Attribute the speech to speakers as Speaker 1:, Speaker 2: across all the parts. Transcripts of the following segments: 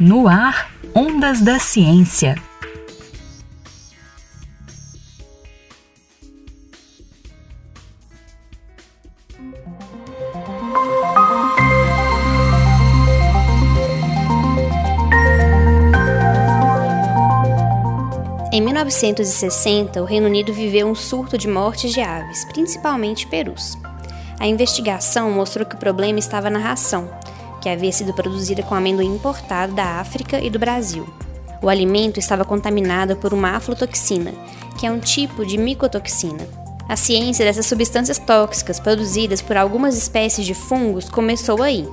Speaker 1: No ar, Ondas da Ciência.
Speaker 2: Em 1960, o Reino Unido viveu um surto de mortes de aves, principalmente perus. A investigação mostrou que o problema estava na ração, que havia sido produzida com amendoim importado da África e do Brasil. O alimento estava contaminado por uma aflotoxina, que é um tipo de micotoxina. A ciência dessas substâncias tóxicas produzidas por algumas espécies de fungos começou aí.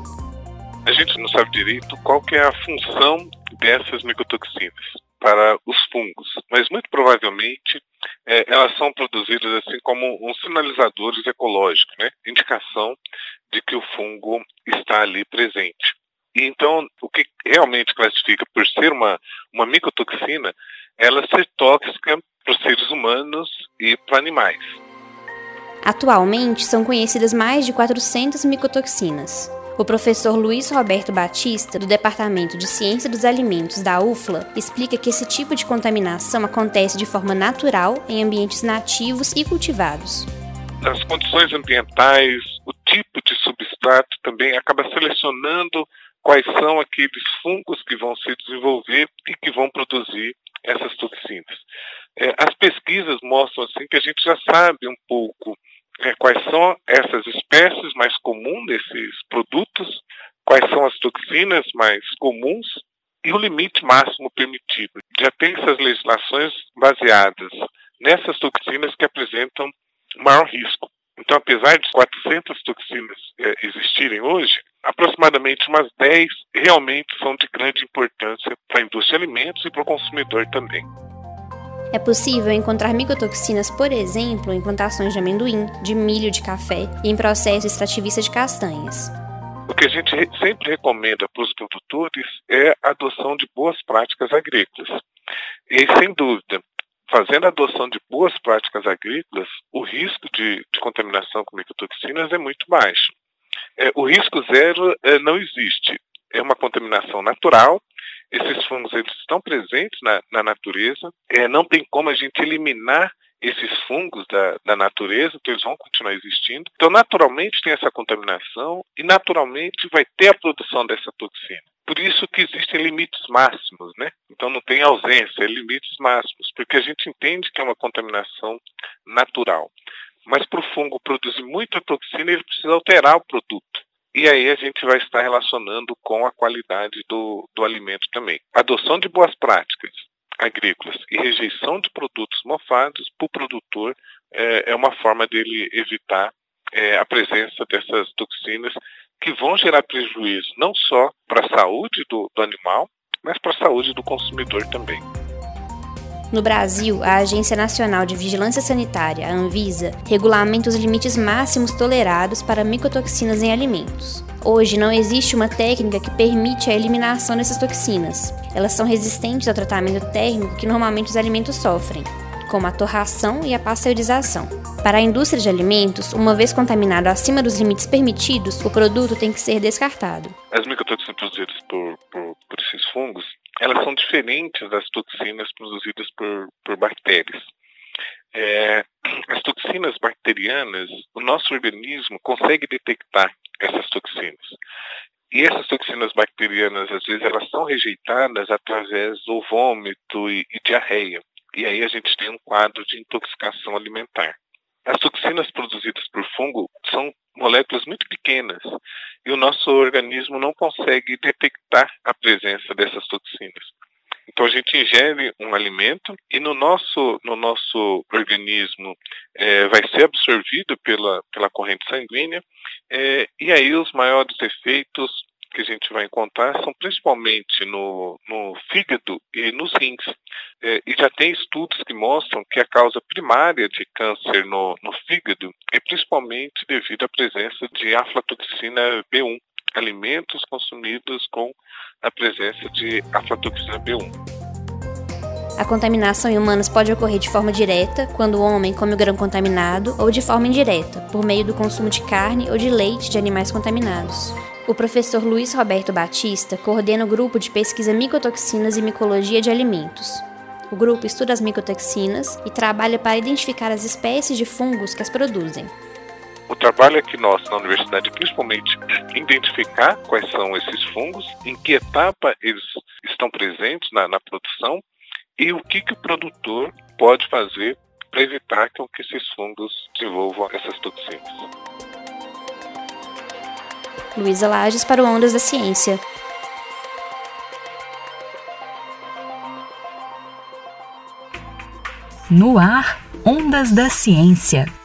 Speaker 3: A gente não sabe direito qual que é a função dessas micotoxinas para os fungos, mas muito provavelmente é, elas são produzidas assim como uns sinalizadores ecológicos, né? indicação de que o fungo está ali presente. E então, o que realmente classifica por ser uma, uma micotoxina, ela ser tóxica para os seres humanos e para animais.
Speaker 2: Atualmente, são conhecidas mais de 400 micotoxinas. O professor Luiz Roberto Batista, do Departamento de Ciência dos Alimentos da UFLA, explica que esse tipo de contaminação acontece de forma natural em ambientes nativos e cultivados.
Speaker 3: As condições ambientais, o tipo de substrato também acaba selecionando quais são aqueles fungos que vão se desenvolver e que vão produzir essas toxinas. É, as pesquisas mostram assim que a gente já sabe um pouco é, quais são essas espécies mais comuns desses produtos, quais são as toxinas mais comuns e o limite máximo permitido. Já tem essas legislações baseadas nessas toxinas que apresentam maior risco. Então, apesar de 400 toxinas é, existirem hoje, aproximadamente umas 10 realmente são de grande importância para a indústria de alimentos e para o consumidor também.
Speaker 2: É possível encontrar micotoxinas, por exemplo, em plantações de amendoim, de milho, de café e em processo extrativista de castanhas.
Speaker 3: O que a gente sempre recomenda para os produtores é a adoção de boas práticas agrícolas. E, sem dúvida, fazendo a adoção de boas práticas agrícolas, o risco de, de contaminação com micotoxinas é muito baixo. É, o risco zero é, não existe. É uma contaminação natural esses fungos eles estão presentes na, na natureza, é, não tem como a gente eliminar esses fungos da, da, natureza, então eles vão continuar existindo. Então, naturalmente tem essa contaminação e naturalmente vai ter a produção dessa toxina. Por isso que existem limites máximos, né? Então não tem ausência, é limites máximos, porque a gente entende que é uma contaminação natural. Mas para o fungo produzir muita toxina, ele precisa alterar o produto. E aí a gente vai estar relacionando com a qualidade do, do alimento também. Adoção de boas práticas agrícolas e rejeição de produtos mofados para o produtor é, é, uma forma dele evitar é, a presença dessas toxinas que vão gerar prejuízo não só para a saúde do, do animal, mas para a saúde do consumidor também.
Speaker 2: No Brasil, a Agência Nacional de Vigilância Sanitária, a Anvisa, regulamenta os limites máximos tolerados para micotoxinas em alimentos. Hoje não existe uma técnica que permite a eliminação dessas toxinas. Elas são resistentes ao tratamento térmico que normalmente os alimentos sofrem, como a torração e a pasteurização. Para a indústria de alimentos, uma vez contaminado acima dos limites permitidos, o produto tem que ser descartado.
Speaker 3: As micotoxinas produzidas por, por, por esses fungos elas são diferentes das toxinas produzidas por, por bactérias. É, as toxinas bacterianas, o nosso organismo consegue detectar essas toxinas. E essas toxinas bacterianas, às vezes, elas são rejeitadas através do vômito e, e diarreia. E aí a gente tem um quadro de intoxicação alimentar. As toxinas produzidas por fungo são moléculas muito pequenas e o nosso organismo não consegue detectar a presença dessas toxinas. Então a gente ingere um alimento e no nosso, no nosso organismo é, vai ser absorvido pela, pela corrente sanguínea é, e aí os maiores efeitos que a gente vai encontrar são principalmente no, no fígado e nos rins. É, e já tem estudos que mostram que a causa primária de câncer no, no fígado é principalmente devido à presença de aflatoxina B1, alimentos consumidos com a presença de aflatoxina B1.
Speaker 2: A contaminação em humanos pode ocorrer de forma direta, quando o homem come o grão contaminado, ou de forma indireta, por meio do consumo de carne ou de leite de animais contaminados. O professor Luiz Roberto Batista coordena o grupo de pesquisa micotoxinas e micologia de alimentos. O grupo estuda as micotoxinas e trabalha para identificar as espécies de fungos que as produzem.
Speaker 3: O trabalho aqui nosso na universidade é principalmente identificar quais são esses fungos, em que etapa eles estão presentes na, na produção e o que, que o produtor pode fazer para evitar que esses fungos desenvolvam essas toxinas.
Speaker 2: Luísa Lages para o Ondas da Ciência.
Speaker 1: No ar, Ondas da Ciência.